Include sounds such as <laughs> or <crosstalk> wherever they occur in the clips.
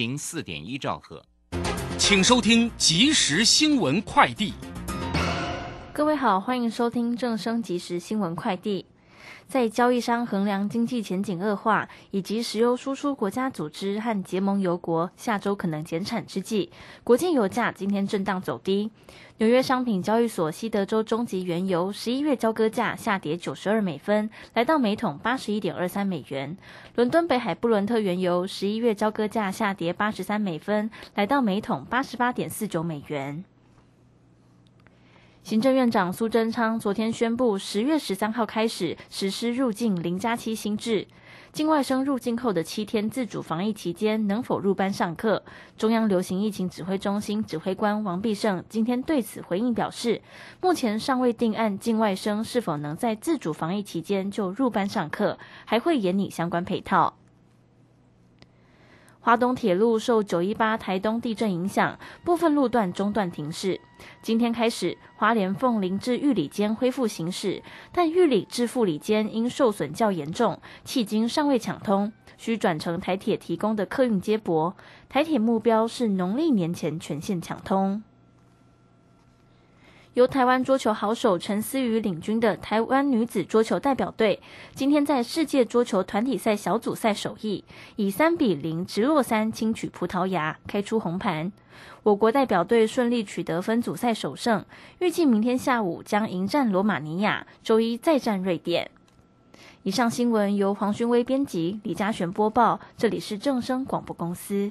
零四点一兆赫。请收听即时新闻快递。各位好，欢迎收听正声即时新闻快递。在交易商衡量经济前景恶化，以及石油输出国家组织和结盟油国下周可能减产之际，国际油价今天震荡走低。纽约商品交易所西德州中级原油十一月交割价下跌九十二美分，来到每桶八十一点二三美元。伦敦北海布伦特原油十一月交割价下跌八十三美分，来到每桶八十八点四九美元。行政院长苏贞昌昨天宣布，十月十三号开始实施入境零加七新制。境外生入境后的七天自主防疫期间，能否入班上课？中央流行疫情指挥中心指挥官王必胜今天对此回应表示，目前尚未定案，境外生是否能在自主防疫期间就入班上课，还会研拟相关配套。华东铁路受九一八台东地震影响，部分路段中断停驶。今天开始，花莲凤林至玉里间恢复行驶，但玉里至富里间因受损较严重，迄今尚未抢通，需转乘台铁提供的客运接驳。台铁目标是农历年前全线抢通。由台湾桌球好手陈思瑜领军的台湾女子桌球代表队，今天在世界桌球团体赛小组赛首役，以三比零直落三轻取葡萄牙，开出红盘。我国代表队顺利取得分组赛首胜，预计明天下午将迎战罗马尼亚，周一再战瑞典。以上新闻由黄勋威编辑，李嘉璇播报，这里是正声广播公司。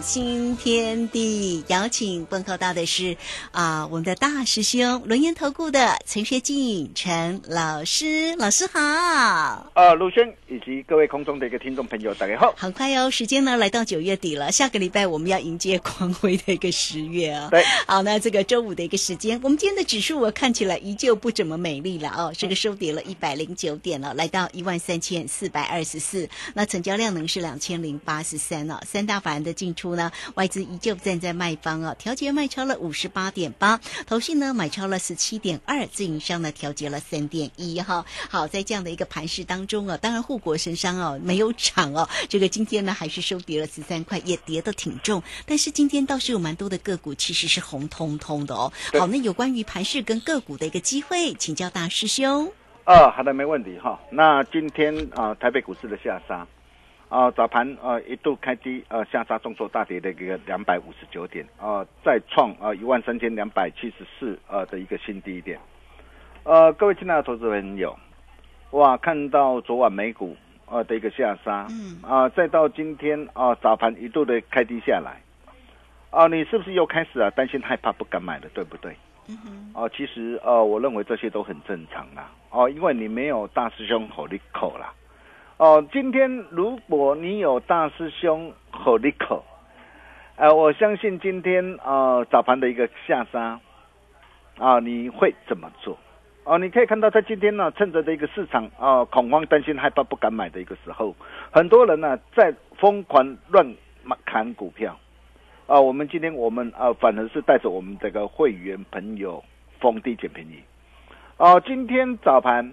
新天地，邀请问候到的是啊，我们的大师兄轮研投顾的陈学进陈老师，老师好。啊，陆轩以及各位空中的一个听众朋友，大家好。很快哦，时间呢来到九月底了，下个礼拜我们要迎接光辉的一个十月啊。对，好，那这个周五的一个时间，我们今天的指数我看起来依旧不怎么美丽了哦，这个收跌了一百零九点了，来到一万三千四百二十四，那成交量呢是两千零八十三了。三大法人的进出呢，外资依旧站在卖方啊，调节卖超了五十八点八，投信呢买超了十七点二，自营商呢调节了三点一哈。好，在这样的一个盘势当中啊，当然护国神山哦没有涨哦，这个今天呢还是收跌了十三块，也跌得挺重。但是今天倒是有蛮多的个股其实是红彤彤的哦。好，那有关于盘势跟个股的一个机会，请教大师兄。哦，好的，没问题哈。那今天啊，台北股市的下杀。啊，早盘呃一度开低，呃下杀重挫大跌的一个两百五十九点，啊再创啊一万三千两百七十四呃的一个新低点。呃，各位亲爱的投资朋友，哇，看到昨晚美股呃的一个下杀，嗯啊，再到今天啊早盘一度的开低下来，啊，你是不是又开始啊担心害怕不敢买了，对不对？哦，其实呃，我认为这些都很正常啦，哦，因为你没有大师兄吼你口啦。哦，今天如果你有大师兄和你口，呃，我相信今天呃早盘的一个下杀，啊，你会怎么做？哦，你可以看到在今天呢，趁着这个市场啊恐慌、担心、害怕、不敢买的一个时候，很多人呢在疯狂乱砍股票。啊，我们今天我们啊反而是带着我们这个会员朋友逢低捡便宜。哦，今天早盘，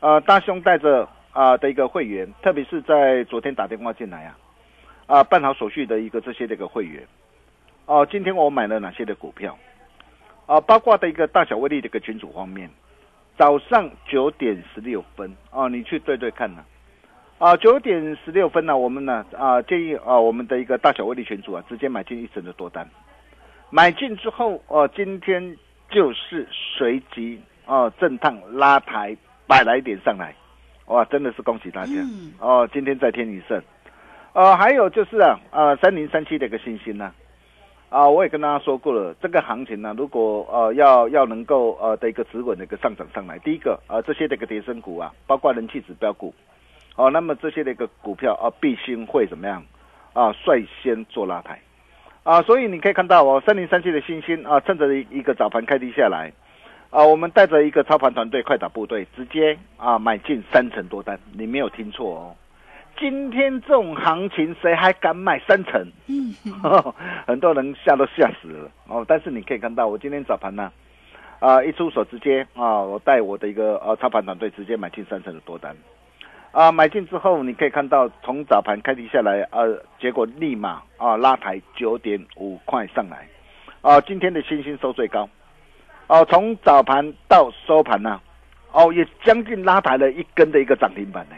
呃，大兄带着啊的一个会员，特别是在昨天打电话进来啊，啊办好手续的一个这些的一个会员，哦，今天我买了哪些的股票？啊，八卦的一个大小威力的一个群组方面，早上九点十六分啊，你去对对看呢，啊，九点十六分呢，我们呢啊建议啊我们的一个大小威力群组啊，直接买进一整的多单，买进之后哦，今天就是随即。哦，震荡拉抬百来点上来，哇，真的是恭喜大家！哦，今天再添一胜。呃，还有就是啊，呃，三零三七的一个信心呢，啊，我也跟大家说过了，这个行情呢，如果呃要要能够呃的一个止稳的一个上涨上来，第一个呃这些的一个跌升股啊，包括人气指标股，哦，那么这些的一个股票啊，必须会怎么样啊，率先做拉抬啊，所以你可以看到哦，三零三七的信心啊，趁着一一个早盘开低下来。啊，我们带着一个操盘团队快打部队，直接啊买进三成多单，你没有听错哦。今天这种行情，谁还敢买三成？嗯，<laughs> 很多人吓都吓死了哦。但是你可以看到，我今天早盘呢，啊一出手直接啊，我带我的一个呃操盘团队直接买进三成的多单。啊，买进之后，你可以看到从早盘开低下来，呃，结果立马啊拉抬九点五块上来，啊，今天的星星收最高。哦，从早盘到收盘呢，哦，也将近拉抬了一根的一个涨停板呢，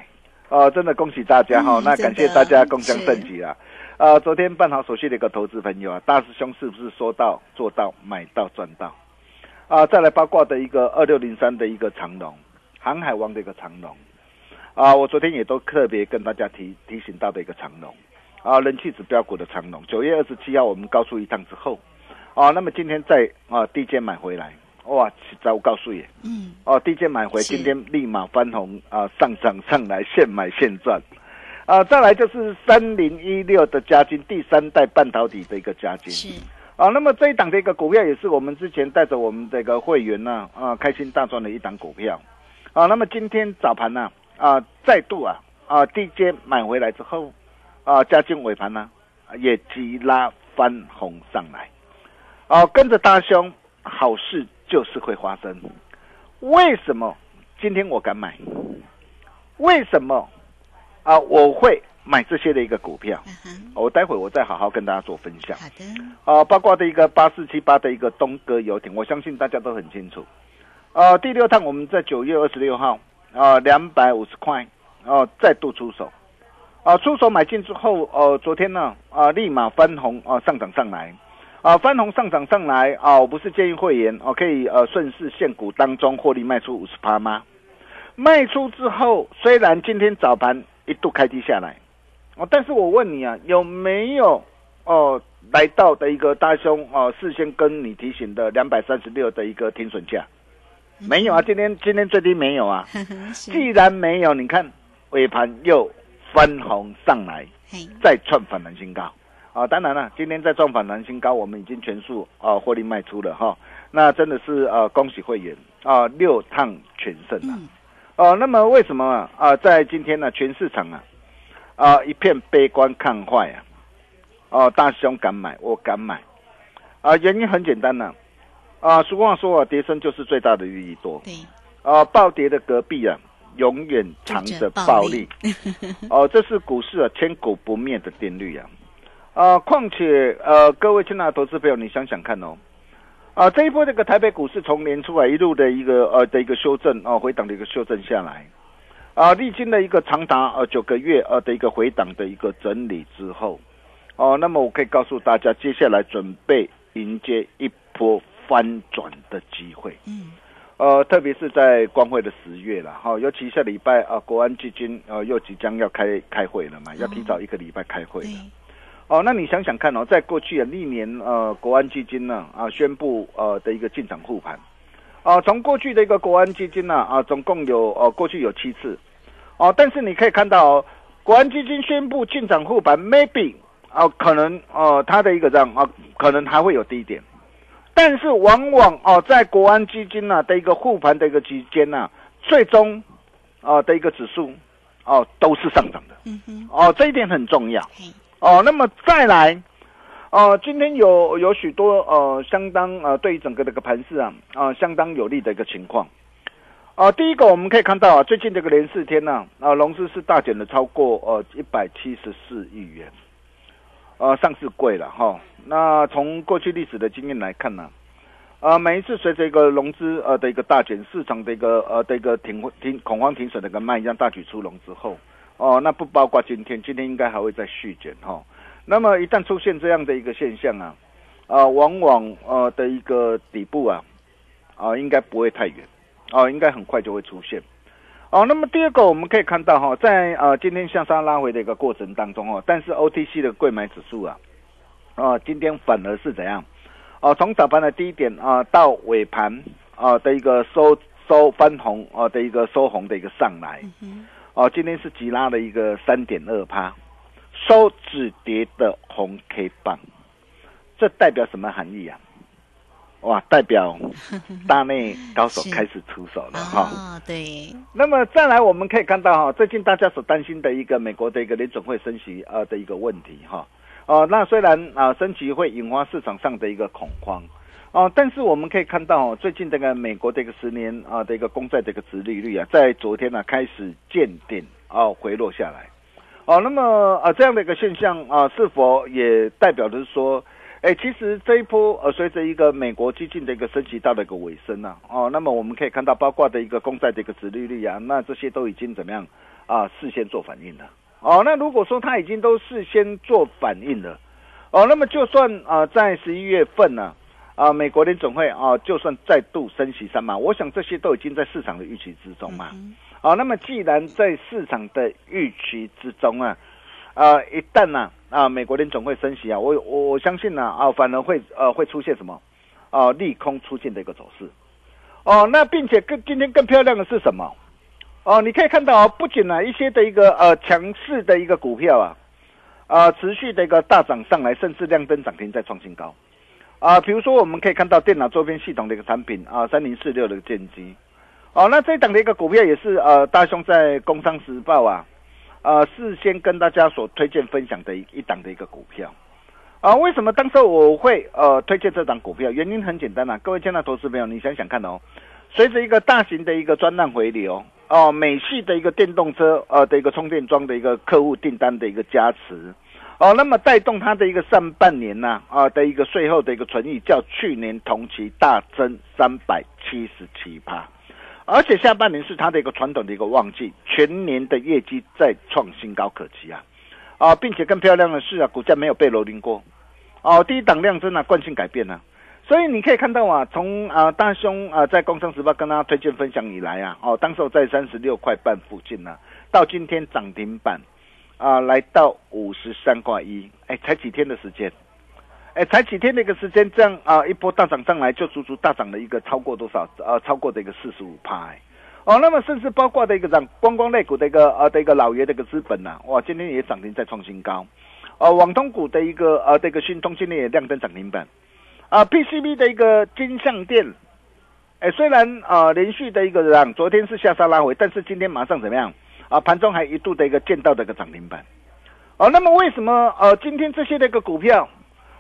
哦，真的恭喜大家哈，那感谢大家共襄盛举啊，呃，昨天办好手续的一个投资朋友啊，大师兄是不是说到做到买到赚到？啊，再来八卦的一个二六零三的一个长龙，航海王的一个长龙，啊，我昨天也都特别跟大家提提醒到的一个长龙，啊，人气指标股的长龙，九月二十七号我们高出一趟之后。哦，那么今天在啊低阶买回来，哇！实在我告诉你，嗯，哦低阶买回，今天立马翻红啊，上涨上来，现买现赚，啊，再来就是三零一六的加金，第三代半导体的一个加金，是。啊，那么这一档的一个股票也是我们之前带着我们这个会员呢啊开心大赚的一档股票，啊，那么今天早盘呢啊再度啊啊低阶买回来之后，啊加金尾盘呢也急拉翻红上来。哦，跟着大兄，好事就是会发生。为什么今天我敢买？为什么啊？我会买这些的一个股票。我待会我再好好跟大家做分享。好的。啊，包括的一个八四七八的一个东哥游艇，我相信大家都很清楚。啊，第六趟我们在九月二十六号啊，两百五十块哦，再度出手。啊，出手买进之后，呃，昨天呢啊，立马翻红啊，上涨上来。啊，翻红上涨上来啊！我不是建议会员哦，可以呃顺势现股当中获利卖出五十趴吗？卖出之后，虽然今天早盘一度开低下来，哦，但是我问你啊，有没有哦来到的一个大兄哦事先跟你提醒的两百三十六的一个停损价？没有啊，今天今天最低没有啊。<laughs> 既然没有，你看尾盘又翻红上来，再创反弹新高。啊，当然了，今天在撞反弹新高，我们已经全数啊获利卖出了哈。那真的是呃恭喜会员啊，六趟全胜啊。哦，那么为什么啊？在今天呢，全市场啊啊一片悲观看坏啊。哦，大兄敢买，我敢买啊。原因很简单呢。啊，俗话说啊，跌升就是最大的利益多。对。啊，暴跌的隔壁啊，永远藏着暴利。<laughs> 哦，这是股市啊千古不灭的定律啊。啊，况且呃，各位亲爱的投资朋友，你想想看哦，啊，这一波这个台北股市从年初来一路的一个呃的一个修正啊，回档的一个修正下来，啊，历经了一个长达呃九个月呃的一个回档的一个整理之后，哦，那么我可以告诉大家，接下来准备迎接一波翻转的机会，嗯，呃，特别是在光辉的十月了哈，尤其下礼拜啊，国安基金呃又即将要开开会了嘛，要提早一个礼拜开会了。哦，那你想想看哦，在过去啊历年呃国安基金呢啊宣布呃的一个进场护盘，啊从过去的一个国安基金呢啊总共有呃过去有七次，哦但是你可以看到哦国安基金宣布进场护盘，maybe 啊可能呃它的一个这样啊可能还会有低点，但是往往哦，在国安基金呢、的一个护盘的一个期间呢，最终啊的一个指数哦都是上涨的。嗯哼，哦，这一点很重要哦。那么再来，哦，今天有有许多呃相当呃对于整个这个盘市啊啊、相当有利的一个情况。啊，第一个我们可以看到啊，最近这个连四天呢、啊，融资是大减了超过呃一百七十四亿元，呃，上市贵了哈。那从过去历史的经验来看呢、呃，每一次随着一个融资呃的一个大减，市场的一个呃的一个停停恐慌停损的一个卖压大举出笼之后，哦，那不包括今天，今天应该还会再续减哈。那么一旦出现这样的一个现象啊，啊、往往呃的一个底部啊，啊、应该不会太远。哦，应该很快就会出现。哦，那么第二个我们可以看到哈、在呃今天向上拉回的一个过程当中哦，但是 OTC 的贵买指数啊，啊今天反而是怎样？哦，从早盘的低点啊到尾盘啊的一个收收翻红啊的一个收红的一个上来，哦，今天是急拉的一个三点二趴，收止跌的红 K 棒，这代表什么含义啊？哇，代表 <laughs> 大内高手开始出手了哈。啊，对，那么再来，我们可以看到哈，最近大家所担心的一个美国的一个联总会升息呃的一个问题哈，哦、那虽然啊、升息会引发市场上的一个恐慌。哦，但是我们可以看到，最近这个美国的一个十年啊的一个公债的一个殖利率啊，在昨天呢、开始见顶啊回落下来。哦，那么啊这样的一个现象啊，是否也代表的是说，哎，其实这一波呃随着一个美国激进的一个升级到了一个尾声呢、哦，那么我们可以看到，包括的一个公债的一个殖利率啊，那这些都已经怎么样啊事先做反应了。哦，那如果说它已经都事先做反应了，哦，那么就算啊在十一月份呢。美国联总会啊，就算再度升息三码，我想这些都已经在市场的预期之中嘛。好、那么既然在市场的预期之中啊，啊，一旦呢啊美国联总会升息啊，我我我相信呢啊，反而会呃会出现什么啊利空出现的一个走势。哦，那并且更今天更漂亮的是什么？哦，你可以看到啊，不仅呢一些的一个呃强势的一个股票啊，啊持续的一个大涨上来，甚至亮灯涨停再创新高。啊，比如说我们可以看到电脑周边系统的一个产品啊，三零四六的剑机，哦，那这档的一个股票也是呃，大兄在《工商时报》啊，呃，事先跟大家所推荐分享的一一档的一个股票，啊，为什么当时我会呃推荐这档股票？原因很简单啊，各位亲爱的投资朋友，你想想看哦，随着一个大型的一个专案回流，哦，美系的一个电动车呃的一个充电桩的一个客户订单的一个加持。哦，那么带动它的一个上半年呢啊的一个税后的一个存益，较去年同期大增三百七十七趴，而且下半年是它的一个传统的一个旺季，全年的业绩再创新高可期啊。啊，并且更漂亮的是啊，股价没有被蹂躏过，哦，第一档量真的惯性改变了、所以你可以看到啊，从啊大兄啊在《工商时报》跟大家推荐分享以来啊，哦，当时候在三十六块半附近呢、到今天涨停板。啊，来到五十三块一，哎，才几天的时间，哎，才几天的一个时间，这样啊一波大涨上来，就足足大涨了一个超过多少？呃，超过的一个四十五趴，哎，哦，那么甚至包括的一个涨观光类股的一个呃的一个老爷的一个资本呐、哇，今天也涨停再创新高，呃，网通股的一个呃这个讯通今天也亮灯涨停板，啊，PCB 的一个金相店，哎，虽然啊、呃、连续的一个涨，昨天是下杀拉回，但是今天马上怎么样？啊，盘中还一度的一个见到的一个涨停板，哦，那么为什么呃今天这些的一个股票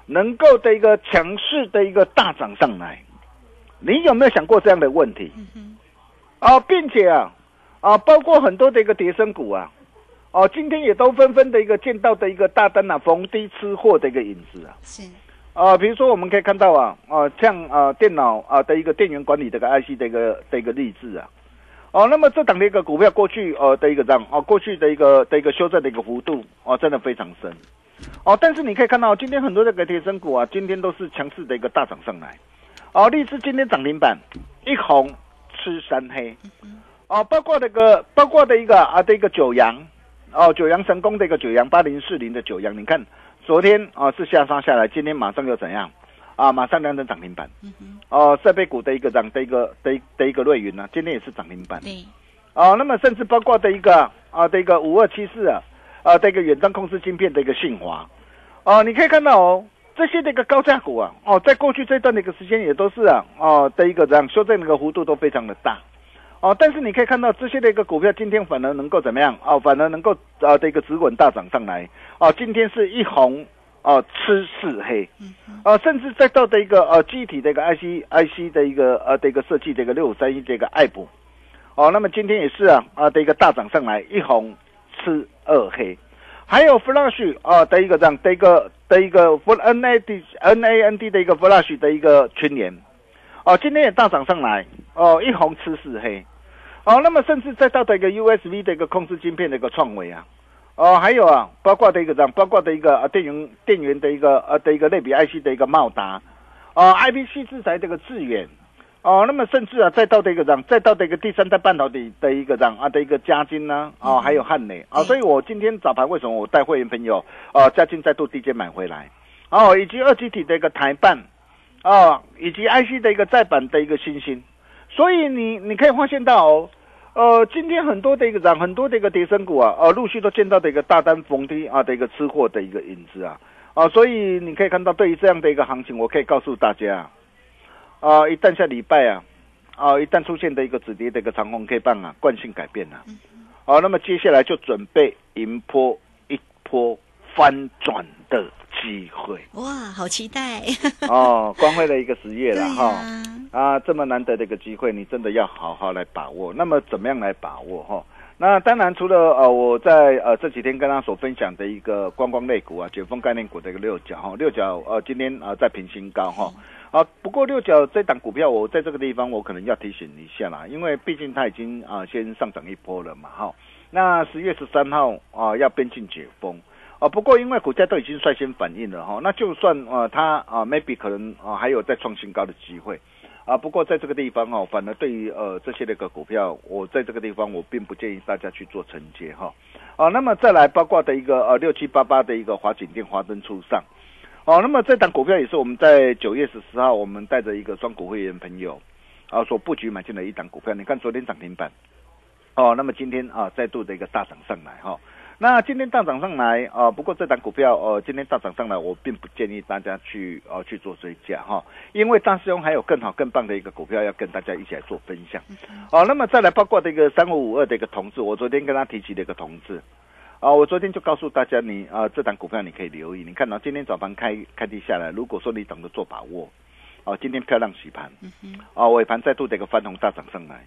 能够的一个强势的一个大涨上来？你有没有想过这样的问题？啊，并且啊啊，包括很多的一个跌升股啊，哦，今天也都纷纷的一个见到的一个大单啊，逢低吃货的一个影子啊。是啊，比如说我们可以看到啊，啊，像啊电脑啊的一个电源管理这个 IC 的一个的一个励志啊，哦，那么这档的一个股票过去呃的一个涨哦，过去的一个的一个修正的一个幅度哦，真的非常深哦，但是你可以看到今天很多这个贴升股啊，今天都是强势的一个大涨上来哦，励志今天涨停板一红吃三黑哦，包括那个包括的一个啊的一个九阳哦，九阳神功的一个九阳八零四零的九阳，你看。昨天啊、是下杀下来，今天马上又怎样？啊，马上亮灯涨停板。哦、设备股的一个涨的一个的一的一个瑞云呢、今天也是涨停板。对，哦，那么甚至包括的一个啊的一个五二七四啊啊的一个远端控制晶片的一个信华。哦，你可以看到哦，这些的一个高价股啊，哦，在过去这段的一个时间也都是啊，哦的一个这样修正的一个幅度都非常的大，哦，但是你可以看到这些的一个股票今天反而能够怎么样？哦，反而能够啊的一个止稳大涨上来，哦，今天是一红哦吃四黑，啊，甚至再到的一个呃具体的一个 IC IC 的一个呃的一个设计的一个六五三一这个爱普，哦，那么今天也是啊啊的一个大涨上来，一红吃二黑。还有 Flash 啊的一个这样的一个的一个 N A D N A N D 的一个 Flash 的一个群联，哦，今天也大涨上来，哦，一红吃四黑，哦，那么甚至再到的一个 U S B 的一个控制晶片的一个创维啊，哦，还有啊，包括的一个这样，包括的一个啊电源电源的一个呃的一个类比 I C 的一个茂达，哦，I P C 制裁这个致远。哦，那么甚至啊，再到的一个这样，再到的一个第三代半导体的一个这样啊的一个嘉金呢，哦，还有汉磊。啊，所以我今天早盘为什么我带会员朋友啊，嘉金再度低阶买回来，哦，以及二级体的一个台办，哦，以及 IC 的一个再版的一个新星，所以你你可以发现到哦，呃，今天很多的一个涨，很多的一个跌升股啊，呃，陆续都见到的一个大单逢低啊的一个吃货的一个影子啊，啊，所以你可以看到对于这样的一个行情，我可以告诉大家。啊，一旦下礼拜啊，啊，一旦出现的一个止跌的一个长红 K 棒啊，惯性改变了，好，那么接下来就准备迎波一波翻转的机会。哇，好期待！<laughs> 哦，光辉的一个十月了哈，啊，啊，这么难得的一个机会，你真的要好好来把握。那么怎么样来把握哈？那当然，除了呃，我在呃这几天跟他所分享的一个观光类股啊，解封概念股的一个六角哈，六角呃今天啊在平新高哈。啊，不过六角这档股票，我在这个地方我可能要提醒一下啦，因为毕竟它已经啊先上涨一波了嘛，哈。那十月十三号啊要边境解封，啊，不过因为股价都已经率先反应了哈，那就算啊它啊 maybe 可能啊还有再创新高的机会，啊，不过在这个地方哦，反而对于呃这些那个股票，我在这个地方我并不建议大家去做承接哈，啊，那么再来包括的一个呃六七八八的一个华景电华灯初上。哦，那么这档股票也是我们在九月十四号，我们带着一个双股会员朋友啊，所布局买进的一档股票。你看昨天涨停板，哦，那么今天啊再度的一个大涨上来哈。那今天大涨上来啊，不过这档股票呃今天大涨上来，我并不建议大家去呃去做追加哈，因为大师兄还有更好更棒的一个股票要跟大家一起来做分享。哦，那么再来包括这个三五五二的一个同志，我昨天跟他提起的一个同志。啊，我昨天就告诉大家，你啊，这档股票你可以留意。你看到今天早盘开开低下来，如果说你懂得做把握，哦，今天漂亮洗盘，啊，尾盘再度的一个翻红大涨上来，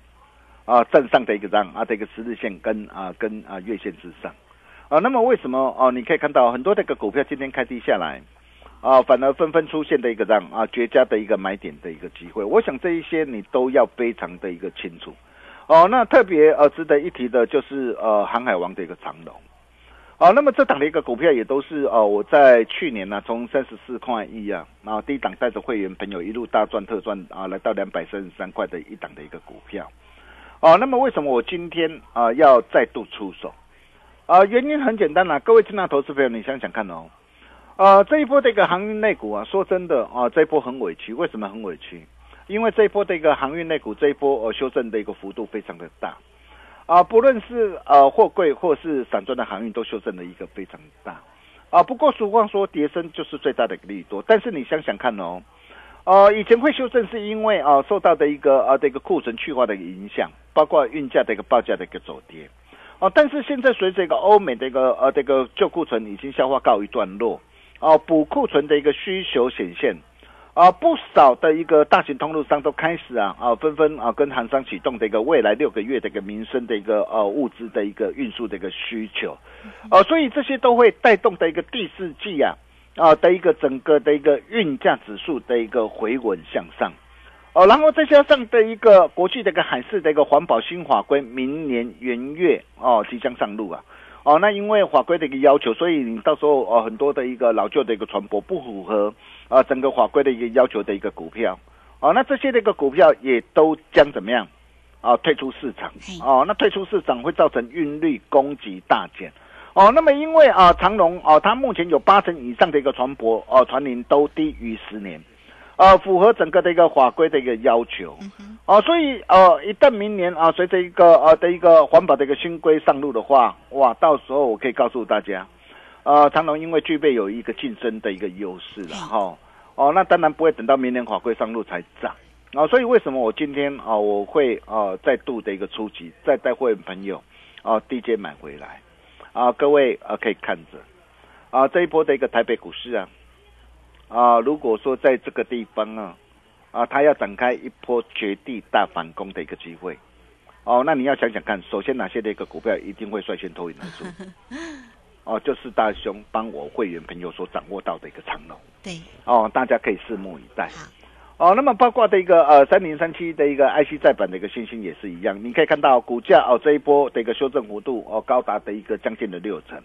啊，站上的一个涨啊，的一个十日线跟啊跟啊月线之上，啊，那么为什么哦？你可以看到很多这个股票今天开低下来，啊，反而纷纷出现的一个让啊绝佳的一个买点的一个机会。我想这一些你都要非常的一个清楚，哦，那特别呃值得一提的就是呃航海王的一个长龙。哦，那么这档的一个股票也都是哦，我在去年呢，从三十四块一啊，然后第一档带着会员朋友一路大赚特赚啊，来到两百三十三块的一档的一个股票。哦，那么为什么我今天啊要再度出手？啊，原因很简单啦，各位亲爱投资朋友，你想想看哦，呃，这一波的一个航运类股啊，说真的啊，这一波很委屈，为什么很委屈？因为这一波的一个航运类股这一波呃修正的一个幅度非常的大。啊，不论是呃货柜或是散装的航运，都修正了一个非常大，啊，不过俗话说跌升就是最大的利多，但是你想想看哦，呃，以前会修正是因为啊受到的一个啊的一个库存去化的影响，包括运价的一个报价的一个走跌，哦，但是现在随着一个欧美的一个呃这个旧库存已经消化告一段落，哦，补库存的一个需求显现。啊，不少的一个大型通路商都开始啊啊，纷纷啊跟行商启动的一个未来六个月的一个民生的一个呃物资的一个运输的一个需求，呃，所以这些都会带动的一个第四季啊啊的一个整个的一个运价指数的一个回稳向上，哦，然后再加上的一个国际的一个海事的一个环保新法规，明年元月哦即将上路啊。哦，那因为法规的一个要求，所以你到时候哦很多的一个老旧的一个船舶不符合啊整个法规的一个要求的一个股票，哦，那这些的一个股票也都将怎么样啊退出市场？哦，那退出市场会造成运力供给大减。哦，那么因为啊长隆哦，它目前有八成以上的一个船舶哦船龄都低于十年。呃，符合整个的一个法规的一个要求，哦，所以呃，一旦明年啊，随着一个呃的一个环保的一个新规上路的话，哇，到时候我可以告诉大家，呃，长隆因为具备有一个竞争的一个优势了哈。哦，那当然不会等到明年法规上路才涨。啊，所以为什么我今天啊，我会啊再度的一个出击，再带会员朋友啊低阶买回来。啊，各位啊可以看着。啊这一波的一个台北股市啊啊，如果说在这个地方啊啊，它要展开一波绝地大反攻的一个机会。哦，那你要想想看，首先哪些的一个股票一定会率先脱颖而出？<laughs> 哦，就是大兄帮我会员朋友所掌握到的一个长龙，对，哦，大家可以拭目以待。哦，那么包括的一个呃三零三七的一个 IC 再版的一个信心也是一样，你可以看到股价哦这一波的一个修正幅度哦高达的一个将近的六成，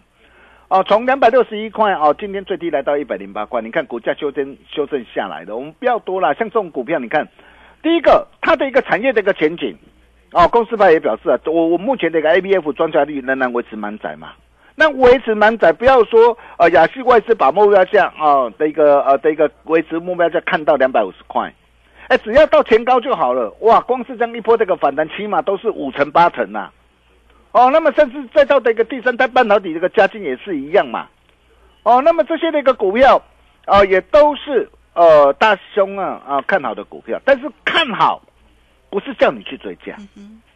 哦从两百六十一块哦今天最低来到一百零八块，你看股价修正修正下来的，我们不要多了，像这种股票你看，第一个它的一个产业的一个前景，哦公司派也表示啊，我我目前的一个 ABF 庄家率仍然维持满载嘛。那维持满载，不要说呃，亚细外资把目标价啊的一个呃的一个维持目标价看到两百五十块，哎，只要到前高就好了。哇，光是这样一波这个反弹，起码都是五成八成呐。哦，那么甚至再到的一个第三代半导体这个加金也是一样嘛。哦，那么这些的一个股票啊，也都是呃大兄啊啊看好的股票，但是看好不是叫你去追加，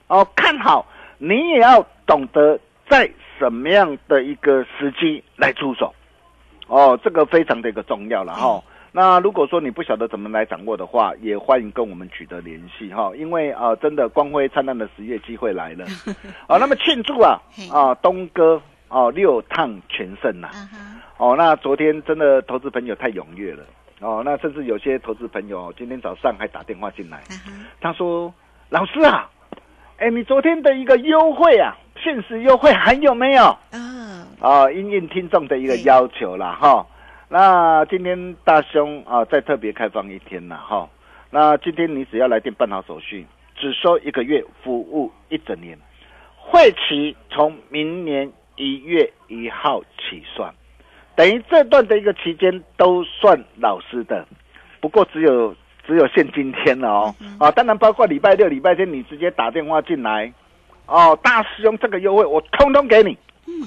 哦，看好你也要懂得在。什么样的一个时机来出手？哦，这个非常的一个重要了哈。那如果说你不晓得怎么来掌握的话，也欢迎跟我们取得联系哈。因为啊，真的光辉灿烂的十月机会来了啊。<laughs> 那么庆祝啊啊，东哥哦六趟全胜呐。哦，那昨天真的投资朋友太踊跃了哦。那甚至有些投资朋友今天早上还打电话进来，他说：“老师啊，哎，你昨天的一个优惠啊。”限时优惠还有没有？嗯，啊，应应听众的一个要求了哈。那今天大兄啊，再特别开放一天了哈。那今天你只要来电办好手续，只收一个月，服务一整年，会期从明年一月一号起算，等于这段的一个期间都算老师的。不过只有只有限今天了哦。啊，当然包括礼拜六、礼拜天，你直接打电话进来。哦，大师兄，这个优惠我通通给你。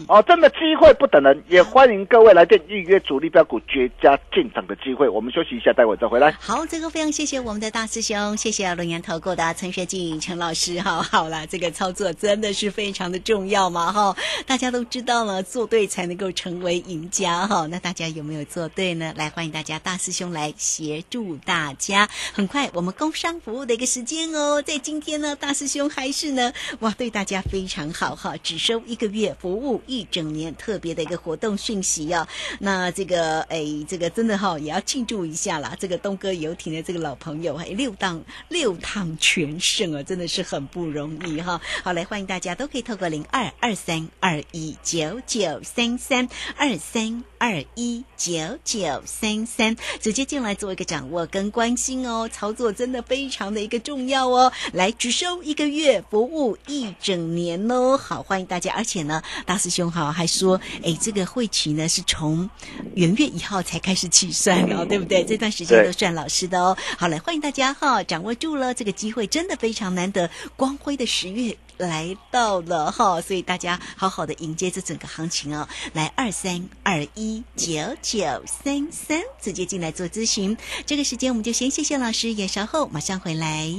哦，真的机会不等人，也欢迎各位来电预约主力标股绝佳进场的机会。我们休息一下，待会再回来。好，这个非常谢谢我们的大师兄，谢谢龙岩投顾的陈学静陈老师。哈，好了，这个操作真的是非常的重要嘛，哈，大家都知道了，做对才能够成为赢家，哈。那大家有没有做对呢？来，欢迎大家大师兄来协助大家。很快，我们工商服务的一个时间哦，在今天呢，大师兄还是呢，哇，对大家非常好哈，只收一个月服务。一整年特别的一个活动讯息哦，那这个哎，这个真的哈也要庆祝一下啦！这个东哥游艇的这个老朋友，哎，六趟六趟全胜啊，真的是很不容易哈！好，来欢迎大家都可以透过零二二三二一九九三三二三二一九九三三直接进来做一个掌握跟关心哦，操作真的非常的一个重要哦！来只收一个月，服务一整年哦！好，欢迎大家，而且呢，大师。兄好，还说，哎，这个会期呢是从元月一号才开始起算哦，<laughs> 对不对？这段时间都算老师的哦。好来欢迎大家哈，掌握住了这个机会，真的非常难得，光辉的十月来到了哈，所以大家好好的迎接这整个行情哦。来二三二一九九三三，直接进来做咨询。这个时间我们就先谢谢老师，也稍后马上回来。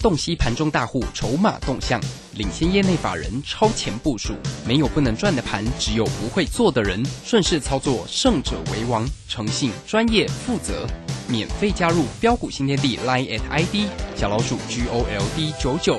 洞悉盘中大户筹码动向，领先业内法人超前部署，没有不能赚的盘，只有不会做的人。顺势操作，胜者为王。诚信、专业、负责，免费加入标股新天地 Line at ID 小老鼠 G O L D 九九。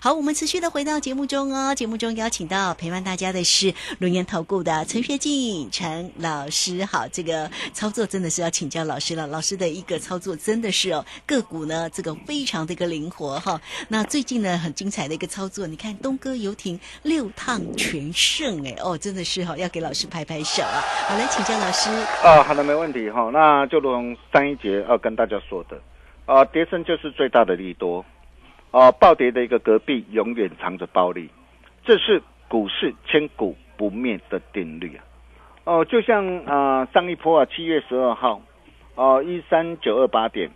好，我们持续的回到节目中哦。节目中邀请到陪伴大家的是轮研投顾的陈学进陈老师。好，这个操作真的是要请教老师了。老师的一个操作真的是哦，个股呢这个非常的一个灵活哈。那最近呢很精彩的一个操作，你看东哥游艇六趟全胜哎哦，真的是哈要给老师拍拍手啊。好，来请教老师。啊，好的，没问题哈。那就如上一节要跟大家说的，啊，跌升就是最大的利多。啊，暴跌的一个隔壁永远藏着暴利，这是股市千古不灭的定律啊！哦，就像啊上一波啊七月十二号，哦一三九二八点，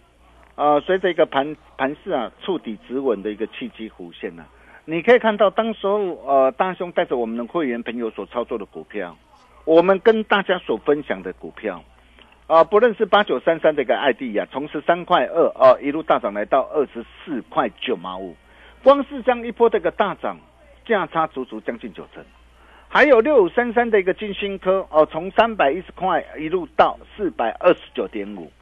啊随着一个盘盘势啊触底止稳的一个契机弧线呢，你可以看到当时候呃大兄带着我们的会员朋友所操作的股票，我们跟大家所分享的股票。啊，不论是八九三三的一个 ID 呀，从十三块二啊一路大涨来到二十四块九毛五，光是这样一波这个大涨，价差足足将近九成。还有六五三三的一个金星科哦，从三百一十块一路到四百二十九点五，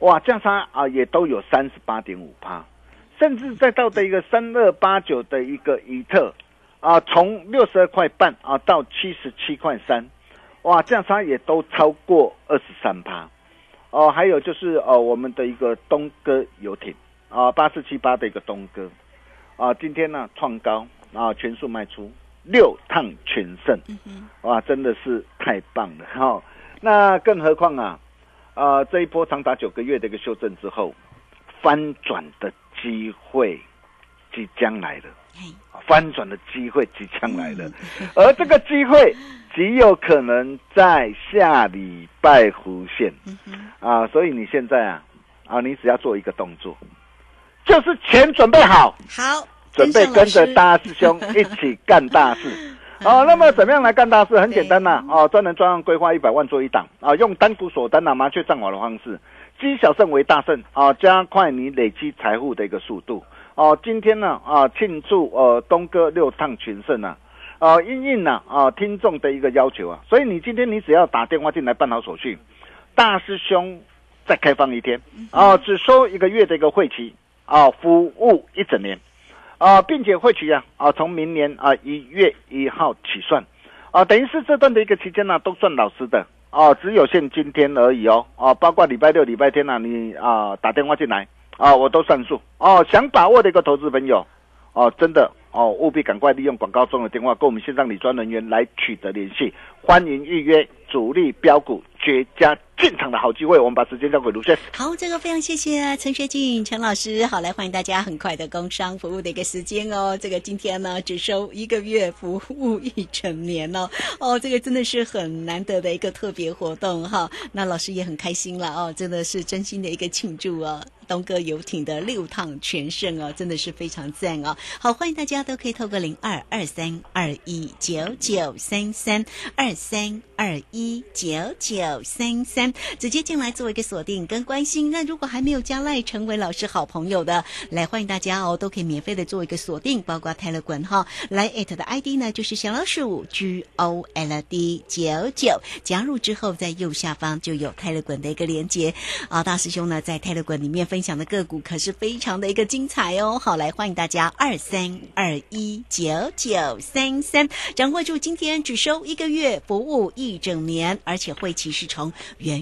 哇，价差啊也都有三十八点五帕，甚至再到的一个三二八九的一个伊特啊，从六十二块半啊到七十七块三。哇，价差也都超过二十三趴，哦，还有就是哦，我们的一个东哥游艇。啊，八四七八的一个东哥。啊，今天呢创高啊，全数卖出六趟全胜，哇，真的是太棒了哈！那更何况啊，啊，这一波长达九个月的一个修正之后，翻转的机会即将来了，翻转的机会即将来了，<laughs> 而这个机会。极有可能在下礼拜弧现，啊，所以你现在啊，啊，你只要做一个动作，就是钱准备好，好，准备跟着大师兄一起干大事，哦，<laughs> 那么怎么样来干大事？很简单呐，哦，专人专案规划一百万做一档，啊，用单股锁单呐，麻雀上网的方式，积小胜为大胜，啊，加快你累积财富的一个速度，哦，今天呢，啊，庆祝呃东哥六趟全胜啊。啊，应应呢啊，听众的一个要求啊，所以你今天你只要打电话进来办好手续，大师兄再开放一天。啊，只收一个月的一个会期啊，服务一整年。啊，并且会期啊啊，从明年啊一月一号起算。啊，等于是这段的一个期间呢，都算老师的。啊，只有限今天而已哦。啊，包括礼拜六、礼拜天呢，你啊打电话进来啊，我都算数哦，想把握的一个投资朋友哦，真的。哦，务必赶快利用广告中的电话跟我们线上理专人员来取得联系，欢迎预约主力标股绝佳进场的好机会。我们把时间交给卢轩。好，这个非常谢谢陈学静陈老师。好，来欢迎大家很快的工商服务的一个时间哦。这个今天呢，只收一个月服务一整年哦。哦，这个真的是很难得的一个特别活动哈。那老师也很开心了哦，真的是真心的一个庆祝哦。东哥游艇的六趟全胜哦，真的是非常赞哦！好，欢迎大家都可以透过零二二三二一九九三三二三二一九九三三直接进来做一个锁定跟关心。那如果还没有加赖成为老师好朋友的，来欢迎大家哦，都可以免费的做一个锁定，包括泰勒滚哈来艾特的 ID 呢，就是小老鼠 G O L D 九九，加入之后在右下方就有泰勒滚的一个连接啊，大师兄呢在泰勒滚里面分。享的个股可是非常的一个精彩哦，好来欢迎大家二三二一九九三三，掌握住今天只收一个月，服务一整年，而且会期是从元